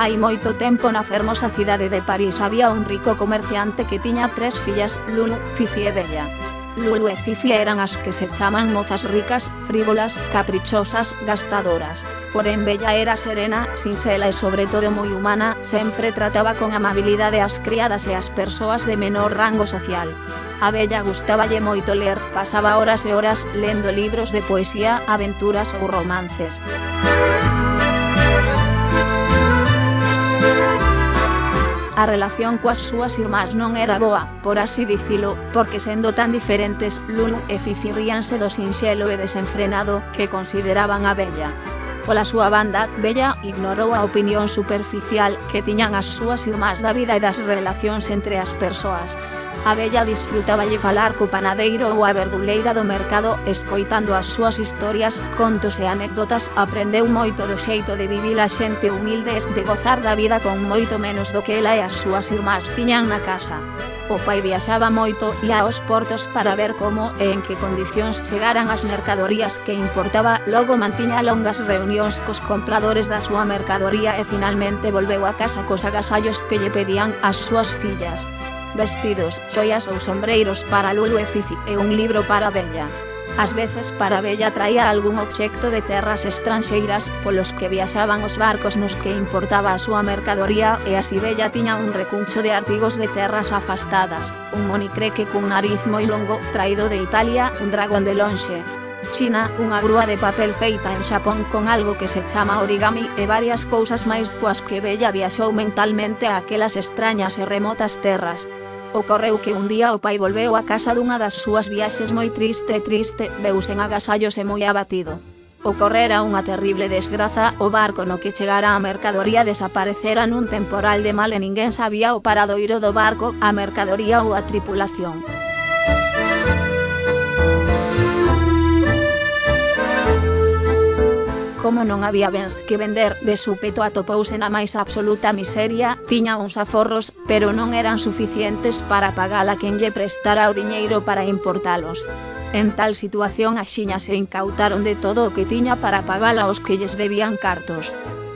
Hai moito tempo na fermosa cidade de París había un rico comerciante que tiña tres fillas, Lulu, Fifi e Bella. Lulu e Fifi eran as que se chaman mozas ricas, frívolas, caprichosas, gastadoras. Porén Bella era serena, sincela e sobre todo moi humana, sempre trataba con amabilidade as criadas e as persoas de menor rango social. A Bella gustaballe moito ler, pasaba horas e horas lendo libros de poesía, aventuras ou romances. A relación coas súas irmás non era boa, por así dicilo, porque sendo tan diferentes, Lulu e Fifi ríanse do sinxelo e desenfrenado que consideraban a Bella. Pola súa banda, Bella ignorou a opinión superficial que tiñan as súas irmás da vida e das relacións entre as persoas, A Bella disfrutaba de falar co panadeiro ou a verduleira do mercado escoitando as súas historias, contos e anécdotas aprendeu moito do xeito de vivir a xente humilde e de gozar da vida con moito menos do que ela e as súas irmás tiñan na casa. O pai viaxaba moito e aos portos para ver como e en que condicións chegaran as mercadorías que importaba, logo mantiña longas reunións cos compradores da súa mercadoría e finalmente volveu a casa cos agasallos que lle pedían as súas fillas. Vestidos, xoias ou sombreiros para Lulu e Fifi e un libro para Bella. Ás veces para Bella traía algún obxecto de terras estranxeiras, polos que viaxaban os barcos nos que importaba a súa mercadoría e así Bella tiña un recuncho de artigos de terras afastadas, un monicreque cun nariz moi longo, traído de Italia, un dragón de lonxe, China, unha grúa de papel feita en Xapón con algo que se chama origami e varias cousas máis coas que Bella viaxou mentalmente a aquelas extrañas e remotas terras. Ocorreu que un día o pai volveu a casa dunha das súas viaxes moi triste e triste, veu en agasallos e moi abatido. Ocorrera unha terrible desgraza, o barco no que chegara a mercadoría desaparecera nun temporal de mal e ninguén sabía o paradoiro do barco, a mercadoría ou a tripulación. Como non había bens que vender, de súpeto atopouse na máis absoluta miseria, tiña uns aforros, pero non eran suficientes para pagar a quen lle prestara o diñeiro para importalos. En tal situación as xiñas se incautaron de todo o que tiña para pagar aos que lles debían cartos.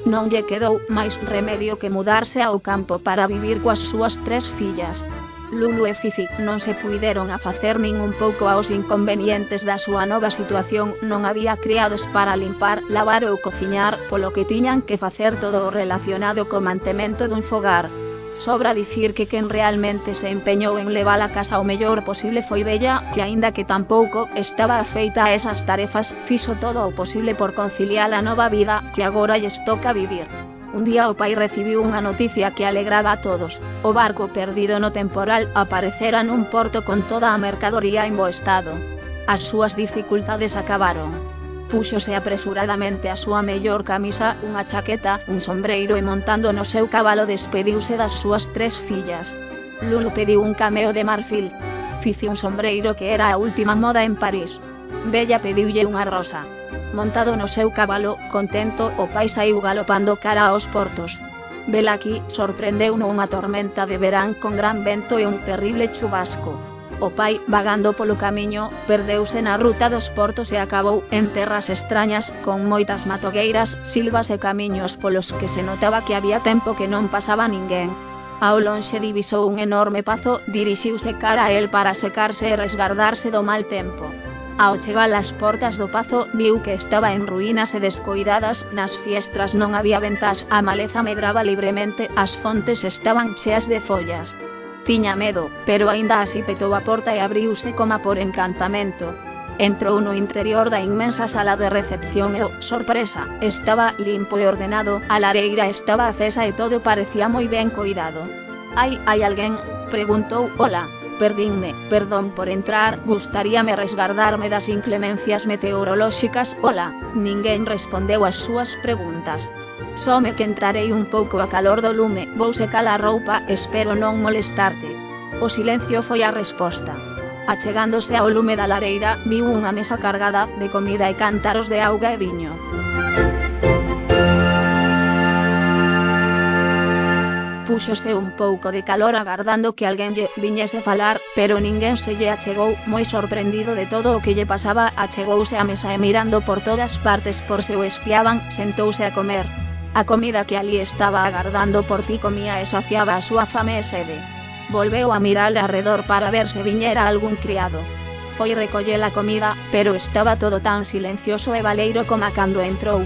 Non lle quedou máis remedio que mudarse ao campo para vivir coas súas tres fillas. Lulu e Fifi non se puideron a facer nin un pouco aos inconvenientes da súa nova situación, non había criados para limpar, lavar ou cociñar, polo que tiñan que facer todo o relacionado co mantemento dun fogar. Sobra dicir que quen realmente se empeñou en levar a casa o mellor posible foi Bella, que aínda que tampouco estaba afeita a esas tarefas, fixo todo o posible por conciliar a nova vida que agora lles toca vivir. Un día o pai recibiu unha noticia que alegraba a todos. O barco perdido no temporal aparecera nun porto con toda a mercadoría en bo estado. As súas dificultades acabaron. Púxose apresuradamente a súa mellor camisa, unha chaqueta, un sombreiro e montando no seu cabalo despediuse das tres fillas. Lulu pediu un cameo de marfil. Fici un sombreiro que era a última moda en París. Bella pediulle unha rosa. montado no seu cabalo, contento, o pai saiu galopando cara aos portos. Velaqui sorprendeu unha tormenta de verán con gran vento e un terrible chubasco. O pai, vagando polo camiño, perdeuse na ruta dos portos e acabou en terras extrañas, con moitas matogueiras, silvas e camiños polos que se notaba que había tempo que non pasaba ninguén. Ao lonxe divisou un enorme pazo, dirixiuse cara a el para secarse e resgardarse do mal tempo. Ao chegar ás portas do pazo, viu que estaba en ruínas e descoidadas, nas fiestras non había ventas, a maleza medraba libremente, as fontes estaban cheas de follas. Tiña medo, pero aínda así petou a porta e abriuse coma por encantamento. Entrou no interior da inmensa sala de recepción e, oh, sorpresa, estaba limpo e ordenado, a lareira estaba acesa e todo parecía moi ben coidado. Hai, hai alguén? Preguntou, hola, Perdínme, perdón por entrar, gustaríame resgardarme das inclemencias meteorolóxicas. Ola, ninguén respondeu as súas preguntas. Some que entrarei un pouco a calor do lume, vou secar a roupa, espero non molestarte. O silencio foi a resposta. Achegándose ao lume da lareira, viu unha mesa cargada de comida e cántaros de auga e viño. Púxose un pouco de calor agardando que alguén lle viñese falar, pero ninguén se lle achegou, moi sorprendido de todo o que lle pasaba, achegouse á mesa e mirando por todas partes por se o espiaban, sentouse a comer. A comida que ali estaba agardando por ti comía e saciaba a súa fame e sede. Volveu a mirar arredor para ver se viñera algún criado. Foi recoller a comida, pero estaba todo tan silencioso e valeiro como cando entrou.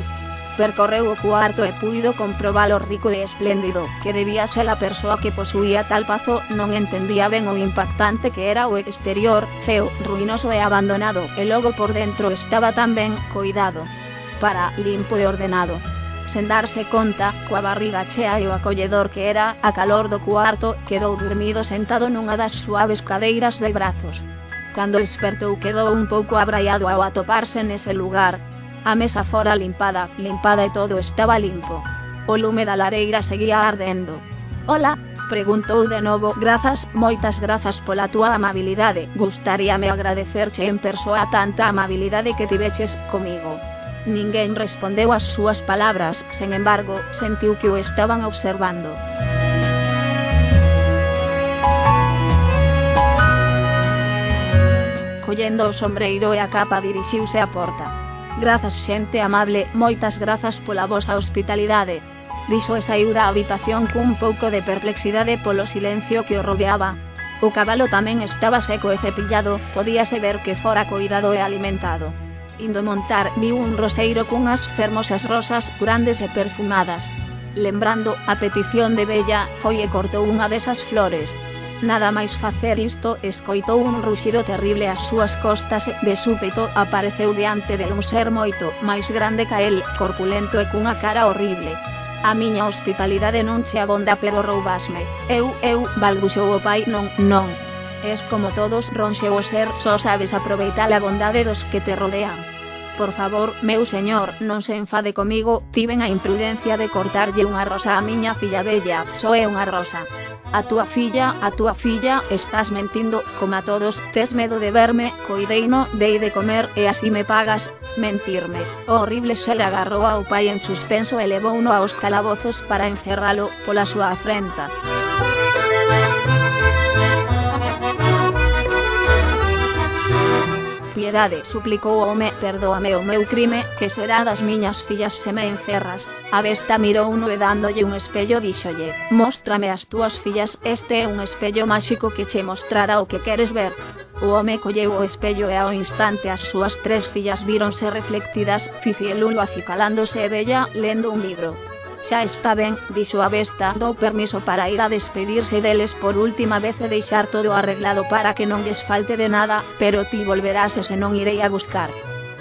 Percorreu o cuarto e puido comprobar o rico e espléndido que debía ser a persoa que posuía tal pazo, non entendía ben o impactante que era o exterior, feo, ruinoso e abandonado, e logo por dentro estaba tan ben coidado. Para, limpo e ordenado sen darse conta, coa barriga chea e o acolledor que era, a calor do cuarto, quedou dormido sentado nunha das suaves cadeiras de brazos. Cando despertou quedou un pouco abraiado ao atoparse nese lugar, A mesa fora limpada, limpada e todo estaba limpo. O lume da lareira seguía ardendo. Ola, preguntou de novo, grazas, moitas grazas pola túa amabilidade, gustaríame agradecerche en persoa tanta amabilidade que tiveches comigo. Ninguén respondeu ás súas palabras, sen embargo, sentiu que o estaban observando. Collendo o sombreiro e a capa dirixiuse á porta. Grazas xente amable, moitas grazas pola vosa hospitalidade. Dixo e saiu da habitación cun pouco de perplexidade polo silencio que o rodeaba. O cabalo tamén estaba seco e cepillado, podíase ver que fora coidado e alimentado. Indo montar, viu un roseiro cunhas fermosas rosas grandes e perfumadas. Lembrando a petición de Bella, foi e cortou unha desas flores, Nada máis facer isto, escoitou un ruxido terrible ás súas costas e, de súpeto, apareceu diante de un ser moito máis grande ca el, corpulento e cunha cara horrible. A miña hospitalidade non che abonda pero roubasme. Eu, eu, balbuxou o pai, non, non. Es como todos, ronxeu o ser, só sabes aproveitar a bondade dos que te rodean. Por favor, meu señor, non se enfade comigo, tiven a imprudencia de cortarlle unha rosa a miña filla bella, só é unha rosa. A túa filla, a túa filla, estás mentindo, como a todos, tes medo de verme, coideino, dei de comer e así me pagas, mentirme. O horrible le agarrou ao pai en suspenso e levouno aos calabozos para encerralo pola súa afrenta. piedade, suplicou o home, perdóame o meu crime, que será das miñas fillas se me encerras. A besta mirouno e dándolle un espello díxolle, móstrame as túas fillas, este é un espello máxico que che mostrará o que queres ver. O home colleu o espello e ao instante as súas tres fillas víronse reflectidas, Fifi el acicalándose e Bella, lendo un libro. Xa está ben, dixo a besta, dou permiso para ir a despedirse deles por última vez e deixar todo arreglado para que non lles falte de nada, pero ti volverás e se non irei a buscar.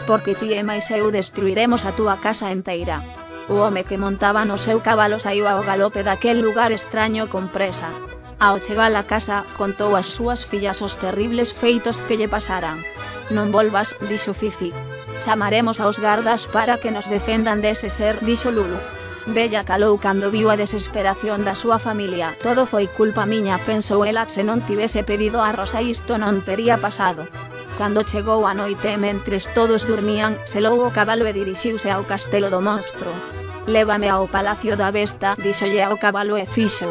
Porque ti e máis eu destruiremos a túa casa enteira. O oh, home que montaba no seu cabalo saiu ao galope daquel lugar extraño con presa. Ao chegar a casa, contou ás súas fillas os terribles feitos que lle pasaran. Non volvas, dixo Fifi. Chamaremos aos gardas para que nos defendan dese ser, dixo Lulu. Bella calou cando viu a desesperación da súa familia. Todo foi culpa miña, pensou ela, se non tivese pedido a Rosa isto non tería pasado. Cando chegou a noite mentres todos dormían, selou o cabalo e dirixiuse ao castelo do monstro. Lévame ao palacio da besta, dixolle ao cabalo e fixo.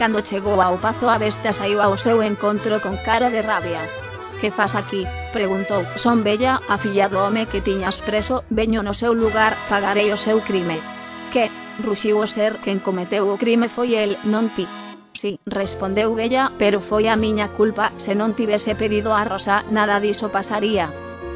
Cando chegou ao pazo a besta saiu ao seu encontro con cara de rabia. Que fas aquí? Preguntou. Son bella, a filla do home que tiñas preso, veño no seu lugar, pagarei o seu crime. Que? Ruxiu o ser quen cometeu o crime foi el, non ti. Sí, respondeu Bella, pero foi a miña culpa, se non tivese pedido a Rosa, nada diso pasaría.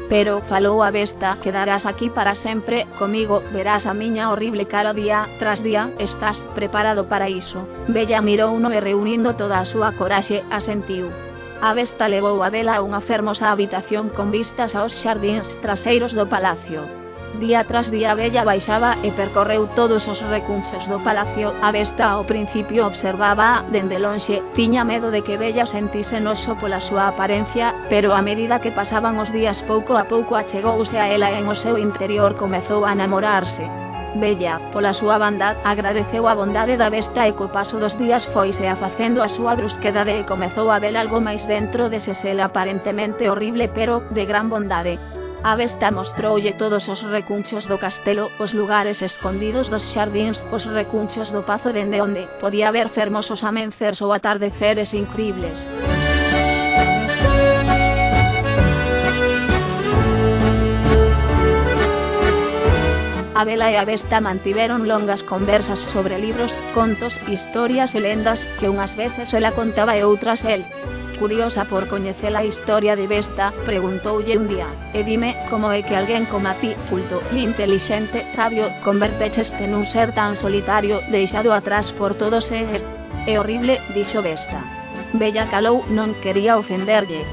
Pero, falou a besta, quedarás aquí para sempre, comigo, verás a miña horrible cara día tras día, estás preparado para iso. Bella mirou uno e reunindo toda a súa coraxe, asentiu. A Vesta levou a vela a unha fermosa habitación con vistas aos xardíns traseiros do palacio. Día tras día a Bella baixaba e percorreu todos os recunchos do palacio. A Vesta ao principio observaba dende lonxe, tiña medo de que Bella sentise noxo pola súa apariencia, pero a medida que pasaban os días pouco a pouco achegouse a ela e o seu interior comezou a namorarse. Bella, pola súa banda, agradeceu a bondade da besta e co paso dos días foise afacendo a súa brusquedade e comezou a ver algo máis dentro dese sel aparentemente horrible pero, de gran bondade. A besta mostroulle todos os recunchos do castelo, os lugares escondidos dos xardíns, os recunchos do pazo dende onde podía ver fermosos amencers ou atardeceres incribles. A Bela e a Besta mantiveron longas conversas sobre libros, contos, historias e lendas que unhas veces ela contaba e outras el. Curiosa por coñecer a historia de Vesta, preguntoulle un día, e dime como é que alguén como a ti, culto, intelixente, sabio, convertecheste nun ser tan solitario, deixado atrás por todos e É horrible, dixo Vesta. Bella calou, non quería ofenderlle,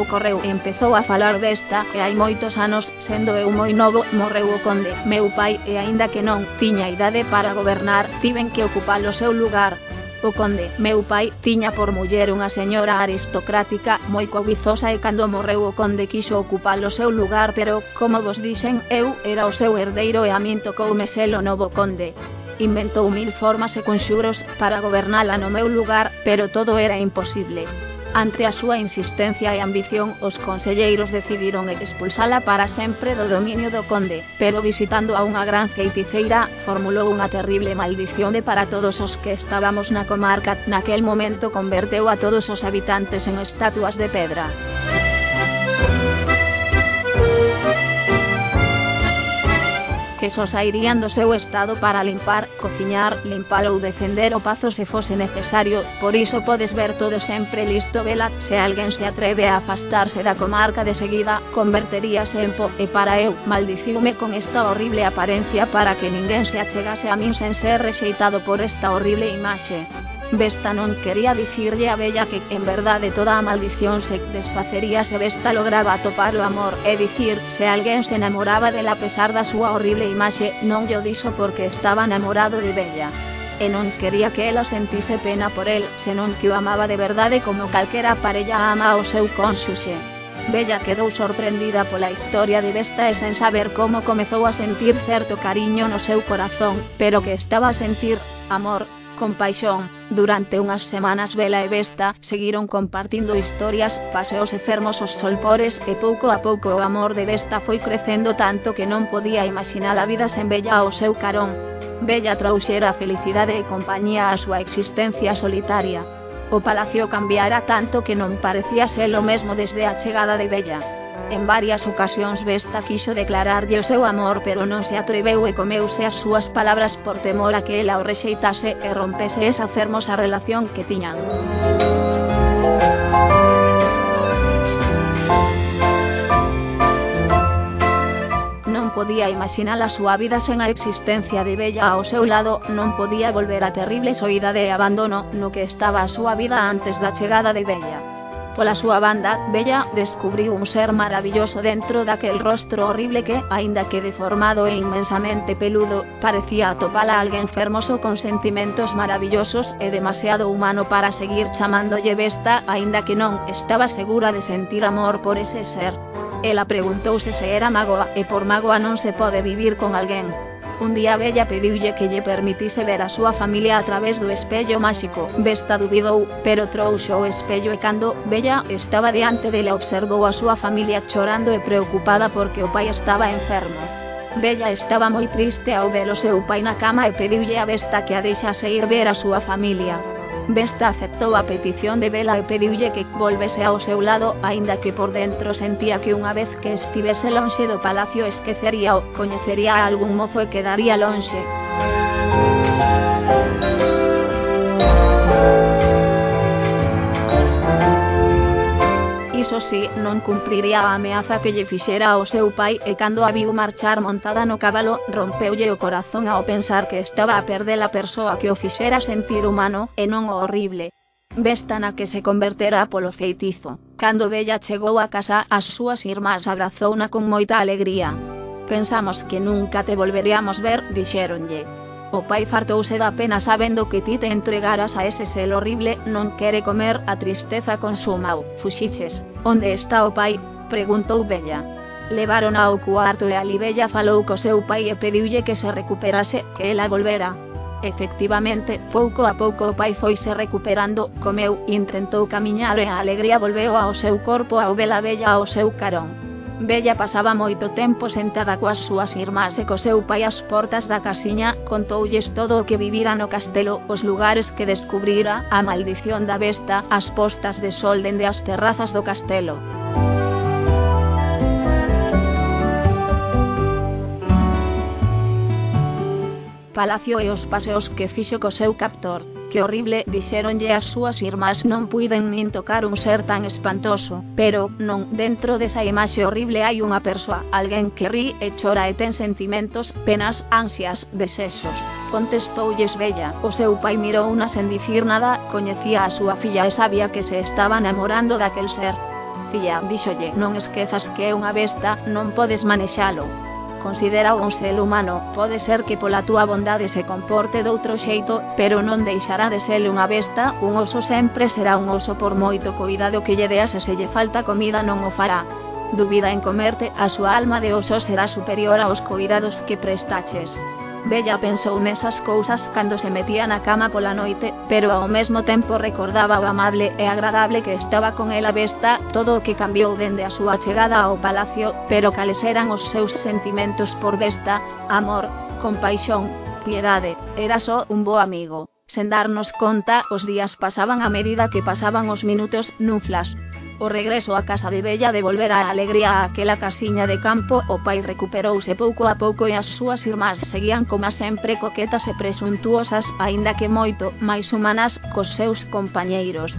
O correu empezou a falar desta e hai moitos anos, sendo eu moi novo, morreu o conde, meu pai, e aínda que non tiña idade para gobernar, tiven que ocupar o seu lugar. O conde, meu tiña por muller unha señora aristocrática moi cobizosa e cando morreu o conde quixo ocupar seu lugar pero, como vos dixen, eu era o seu herdeiro e a min tocoume ser o novo conde. Inventou mil formas e conxuros para gobernala no meu lugar, pero todo era imposible. Ante a súa insistencia e ambición, os conselleiros decidiron expulsala para sempre do dominio do conde, pero visitando a unha gran feiticeira, formulou unha terrible maldición de para todos os que estábamos na comarca. Naquel momento converteu a todos os habitantes en estatuas de pedra. Que só sairían do estado para limpar, cociñar, limpar ou defender o pazo se fose necesario, por iso podes ver todo sempre listo vela, se alguén se atreve a afastarse da comarca de seguida, converteríase en po, e para eu, maldiciume con esta horrible apariencia para que ninguén se achegase a min sen ser rexeitado por esta horrible imaxe. Vesta non quería dicirlle a Bella que, en verdade, toda a maldición se desfacería se Vesta lograba atopar o amor, é dicir, se alguén se enamoraba dela a pesar da súa horrible imaxe, non lle dixo porque estaba enamorado de Bella. E non quería que ela sentise pena por el, senón que o amaba de verdade como calquera parella ama ao seu cónxuxe. Bella quedou sorprendida pola historia de Vesta e sen saber como comezou a sentir certo cariño no seu corazón, pero que estaba a sentir, amor, con paixón. Durante unhas semanas Vela e Vesta seguiron compartindo historias, paseos e fermosos solpores e pouco a pouco o amor de Vesta foi crecendo tanto que non podía imaginar a vida sen Bella ao seu carón. Bella trouxera felicidade e compañía á súa existencia solitaria. O palacio cambiara tanto que non parecía ser o mesmo desde a chegada de Bella. En varias ocasións Vesta quixo declararlle o seu amor pero non se atreveu e comeuse as súas palabras por temor a que ela o rexeitase e rompese esa fermosa relación que tiñan. Non podía imaginar a súa vida sen a existencia de Bella ao seu lado, non podía volver a terrible soidade e abandono no que estaba a súa vida antes da chegada de Bella. Pola súa banda, Bella descubriu un ser maravilloso dentro daquel rostro horrible que, aínda que deformado e inmensamente peludo, parecía atopala alguén fermoso con sentimentos maravillosos e demasiado humano para seguir chamándolle Vesta, aínda que non estaba segura de sentir amor por ese ser. Ela preguntouse se era magoa, e por magoa non se pode vivir con alguén, Un día Bella pediulle que lle permitise ver a súa familia a través do espello máxico. Besta dubidou, pero trouxo o espello e cando Bella estaba diante dela observou a súa familia chorando e preocupada porque o pai estaba enfermo. Bella estaba moi triste ao ver o seu pai na cama e pediulle a Besta que a deixase ir ver a súa familia. Vesta aceptou a petición de Bela e pediulle que volvese ao seu lado, aínda que por dentro sentía que unha vez que estivese lonxe do palacio esquecería o coñecería a algún mozo e quedaría lonxe. iso sí, non cumpriría a ameaza que lle fixera ao seu pai e cando a viu marchar montada no cabalo, rompeulle o corazón ao pensar que estaba a perder a persoa que o fixera sentir humano, e non o horrible. Vesta na que se converterá polo feitizo. Cando Bella chegou a casa, as súas irmás abrazouna con moita alegría. Pensamos que nunca te volveríamos ver, dixéronlle. O pai fartouse da pena sabendo que ti te entregaras a ese sel horrible, non quere comer, a tristeza consumau. Fuxiches. Onde está o pai? preguntou Bella. Levaron ao cuarto e ali Bella falou co seu pai e pediulle que se recuperase, que ela volvera. Efectivamente, pouco a pouco o pai foise recuperando, comeu, intentou camiñar e a alegría volveu ao seu corpo ao vela bella ao seu carón. Bella pasaba moito tempo sentada coas súas irmás e co seu pai ás portas da casiña, contoulles todo o que vivira no castelo, os lugares que descubrira, a maldición da besta, as postas de sol dende as terrazas do castelo. Palacio e os paseos que fixo co seu captor. Que horrible, dixéronlle as súas irmás non puiden nin tocar un ser tan espantoso, pero, non, dentro desa imaxe horrible hai unha persoa, alguén que ri e chora e ten sentimentos, penas, ansias, desexos. Contestoulles Bella, o seu pai mirou unha sen dicir nada, coñecía a súa filla e sabía que se estaba namorando daquel ser. Filla, díxolle, non esquezas que é unha besta, non podes manexalo considera un ser humano, pode ser que pola túa bondade se comporte doutro xeito, pero non deixará de ser unha besta, un oso sempre será un oso por moito cuidado que lle deas e se lle falta comida non o fará. Dubida en comerte, a súa alma de oso será superior aos cuidados que prestaches. Bella pensou nesas cousas cando se metía na cama pola noite, pero ao mesmo tempo recordaba o amable e agradable que estaba con ela Vesta, todo o que cambiou dende a súa chegada ao palacio, pero cales eran os seus sentimentos por Vesta, amor, compaixón, piedade, era só un bo amigo. Sen darnos conta, os días pasaban a medida que pasaban os minutos nun flash. O regreso á casa de Bella devolvera a alegría àquela casiña de campo. O pai recuperouse pouco a pouco e as súas irmás seguían como sempre coquetas e presuntuosas Aínda que moito máis humanas cos seus compañeiros.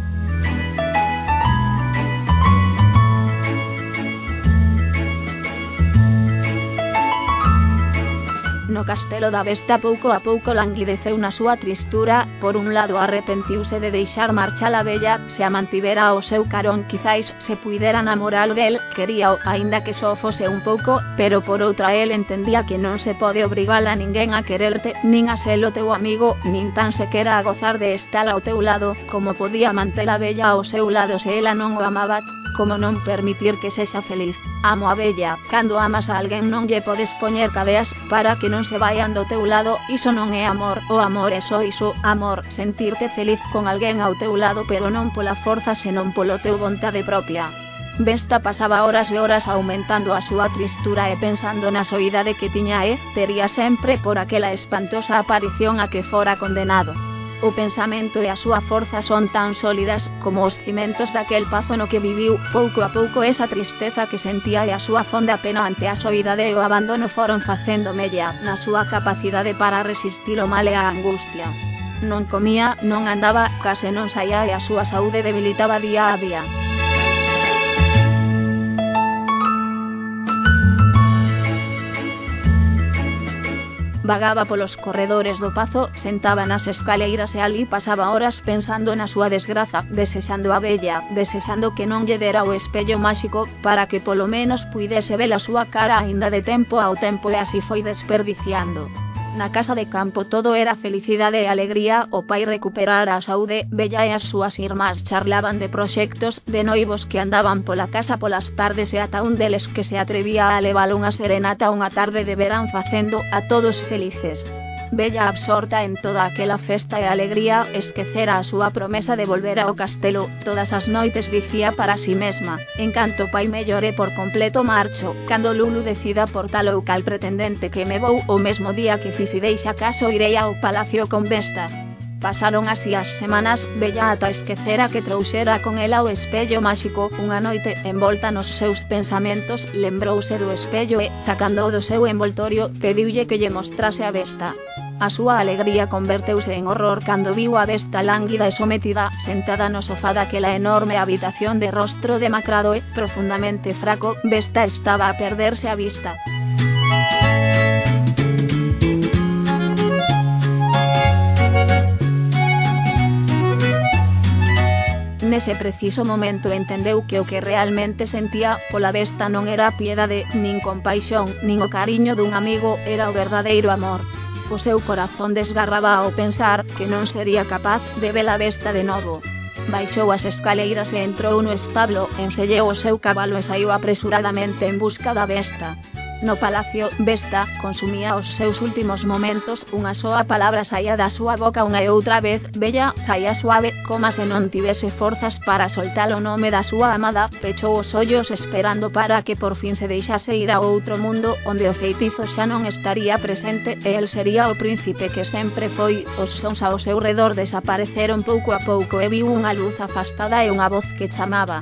Castelo da Vesta pouco a pouco languideceu na súa tristura, por un lado arrepentiuse de deixar marchar a bella, se a mantivera ao seu carón quizáis se puidera namorar del, quería o, aínda que só fose un pouco, pero por outra el entendía que non se pode obrigar a ninguén a quererte, nin a ser o teu amigo, nin tan sequera a gozar de estar ao teu lado, como podía manter a bella ao seu lado se ela non o amaba, como non permitir que sexa feliz. Amo a bella, cando amas a alguén non lle podes poñer cadeas para que non se vayan do teu lado, iso non amor, o amor é só iso, amor, sentirte feliz con alguén ao teu lado pero non pola forza senón polo teu vontade propia. Vesta pasaba horas e horas aumentando a súa tristura e pensando na soidade que tiña e, tería sempre por aquela espantosa aparición a que fora condenado. O pensamento e a súa forza son tan sólidas como os cimentos daquel pazo no que viviu pouco a pouco esa tristeza que sentía e a súa fonda pena ante a soidade e o abandono foron facendo mella na súa capacidade para resistir o mal e a angustia. Non comía, non andaba, case non saía e a súa saúde debilitaba día a día. Vagaba polos corredores do pazo, sentaba nas escaleiras e ali pasaba horas pensando na súa desgraza, desexando a bella, desexando que non lle o espello máxico, para que polo menos puidese ver a súa cara aínda de tempo ao tempo e así foi desperdiciando. Na casa de campo todo era felicidade e alegría, o pai recuperara a saúde, Bella e as súas irmás charlaban de proxectos, de noivos que andaban pola casa polas tardes e ata un deles que se atrevía a levar unha serenata unha tarde de verán facendo a todos felices. Bella absorta en toda aquela festa e alegría, esquecera a súa promesa de volver ao castelo, todas as noites dicía para si sí mesma, en canto pai me llore por completo marcho, cando Lulu decida por tal ou cal pretendente que me vou o mesmo día que ficidei acaso caso irei ao palacio con Vesta. Pasaron así as semanas, Bella ata esquecera que trouxera con ela o espello máxico, unha noite, envolta nos seus pensamentos, lembrouse do espello e, sacando do seu envoltorio, pediulle que lle mostrase a Vesta. A súa alegría converteuse en horror cando viu a Vesta lánguida e sometida, sentada no sofá daquela enorme habitación de rostro demacrado e, profundamente fraco, Vesta estaba a perderse a vista. nese preciso momento entendeu que o que realmente sentía pola besta non era piedade, nin compaixón, nin o cariño dun amigo, era o verdadeiro amor. O seu corazón desgarraba ao pensar que non sería capaz de ver a besta de novo. Baixou as escaleiras e entrou no establo, enselleu o seu cabalo e saiu apresuradamente en busca da besta. No palacio, Vesta consumía os seus últimos momentos, unha soa palabra saía da súa boca unha e outra vez, Bella, saía suave, como se non tivese forzas para soltar o nome da súa amada, pechou os ollos esperando para que por fin se deixase ir a outro mundo, onde o feitizo xa estaría presente e sería o príncipe que sempre foi, os sons ao seu redor desapareceron pouco a pouco e viu unha luz afastada e unha voz que chamaba.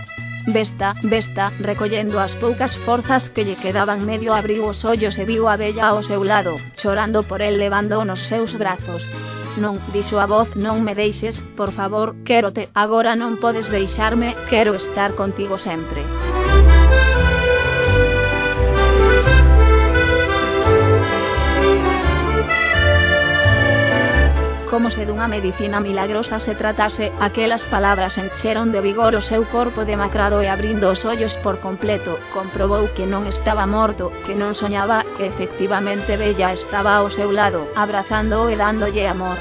Besta, besta, recollendo as poucas forzas que lle quedaban medio abriu os ollos e viu a bella ao seu lado, chorando por el levando nos seus brazos. Non, dixo a voz, non me deixes, por favor, quérote, agora non podes deixarme, quero estar contigo sempre. Dunha medicina milagrosa se tratase, aquelas palabras encheron de vigor o seu corpo demacrado e abrindo os ollos por completo, comprobou que non estaba morto, que non soñaba, que efectivamente Bella estaba ao seu lado, abrazándoo e dándolle amor.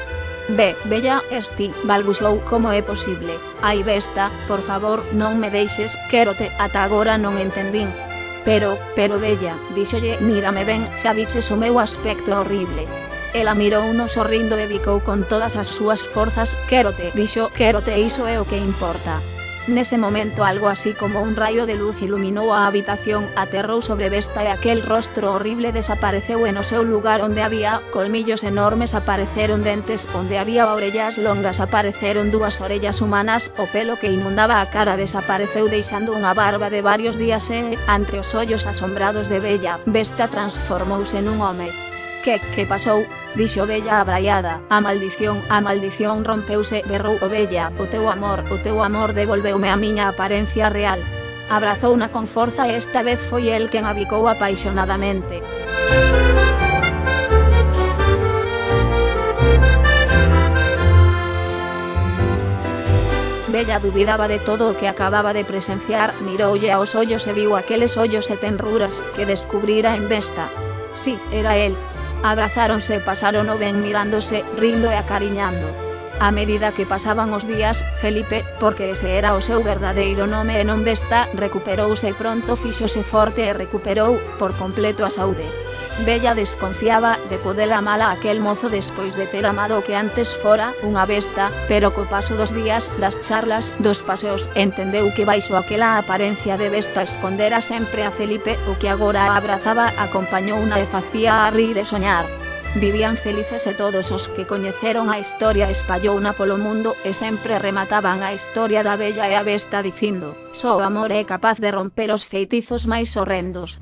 Be, Bella, esti, balbuxou como é posible. Ai besta, por favor, non me deixes, quérote, ata agora non entendín. Pero, pero Bella, díxolle, mírame ben, xa viches o meu aspecto horrible. Ela mirou uno sorrindo e con todas as súas forzas, quérote, dixo, quérote iso é o que importa. Nese momento algo así como un raio de luz iluminou a habitación, aterrou sobre Vesta e aquel rostro horrible desapareceu e no seu lugar onde había colmillos enormes apareceron dentes, onde había orellas longas apareceron dúas orellas humanas, o pelo que inundaba a cara desapareceu deixando unha barba de varios días e, entre os ollos asombrados de Bella, Vesta transformouse nun home. Que, que pasou? Dixo Bella abraiada. A maldición, a maldición rompeuse, berrou o Bella. O teu amor, o teu amor devolveume a miña apariencia real. Abrazouna con forza e esta vez foi el quen a bicou apaixonadamente. Bella dubidaba de todo o que acababa de presenciar, miroulle aos ollos e viu aqueles ollos e tenruras que descubrira en Vesta. Sí, era el, Abrazáronse e pasaron o ben mirándose, rindo e acariñando. A medida que pasaban os días, Felipe, porque ese era o seu verdadeiro nome e non besta, recuperouse pronto fíxose forte e recuperou, por completo, a saúde. Bella desconfiaba de poder amala a aquel mozo despois de ter amado que antes fora unha besta, pero co paso dos días, das charlas, dos paseos, entendeu que baixo aquela apariencia de besta escondera sempre a Felipe, o que agora abrazaba, acompañou unha e facía a rir e soñar. Vivían felices e todos os que coñeceron a historia espallouna polo mundo e sempre remataban a historia da bella e a besta dicindo, só amor é capaz de romper os feitizos máis horrendos.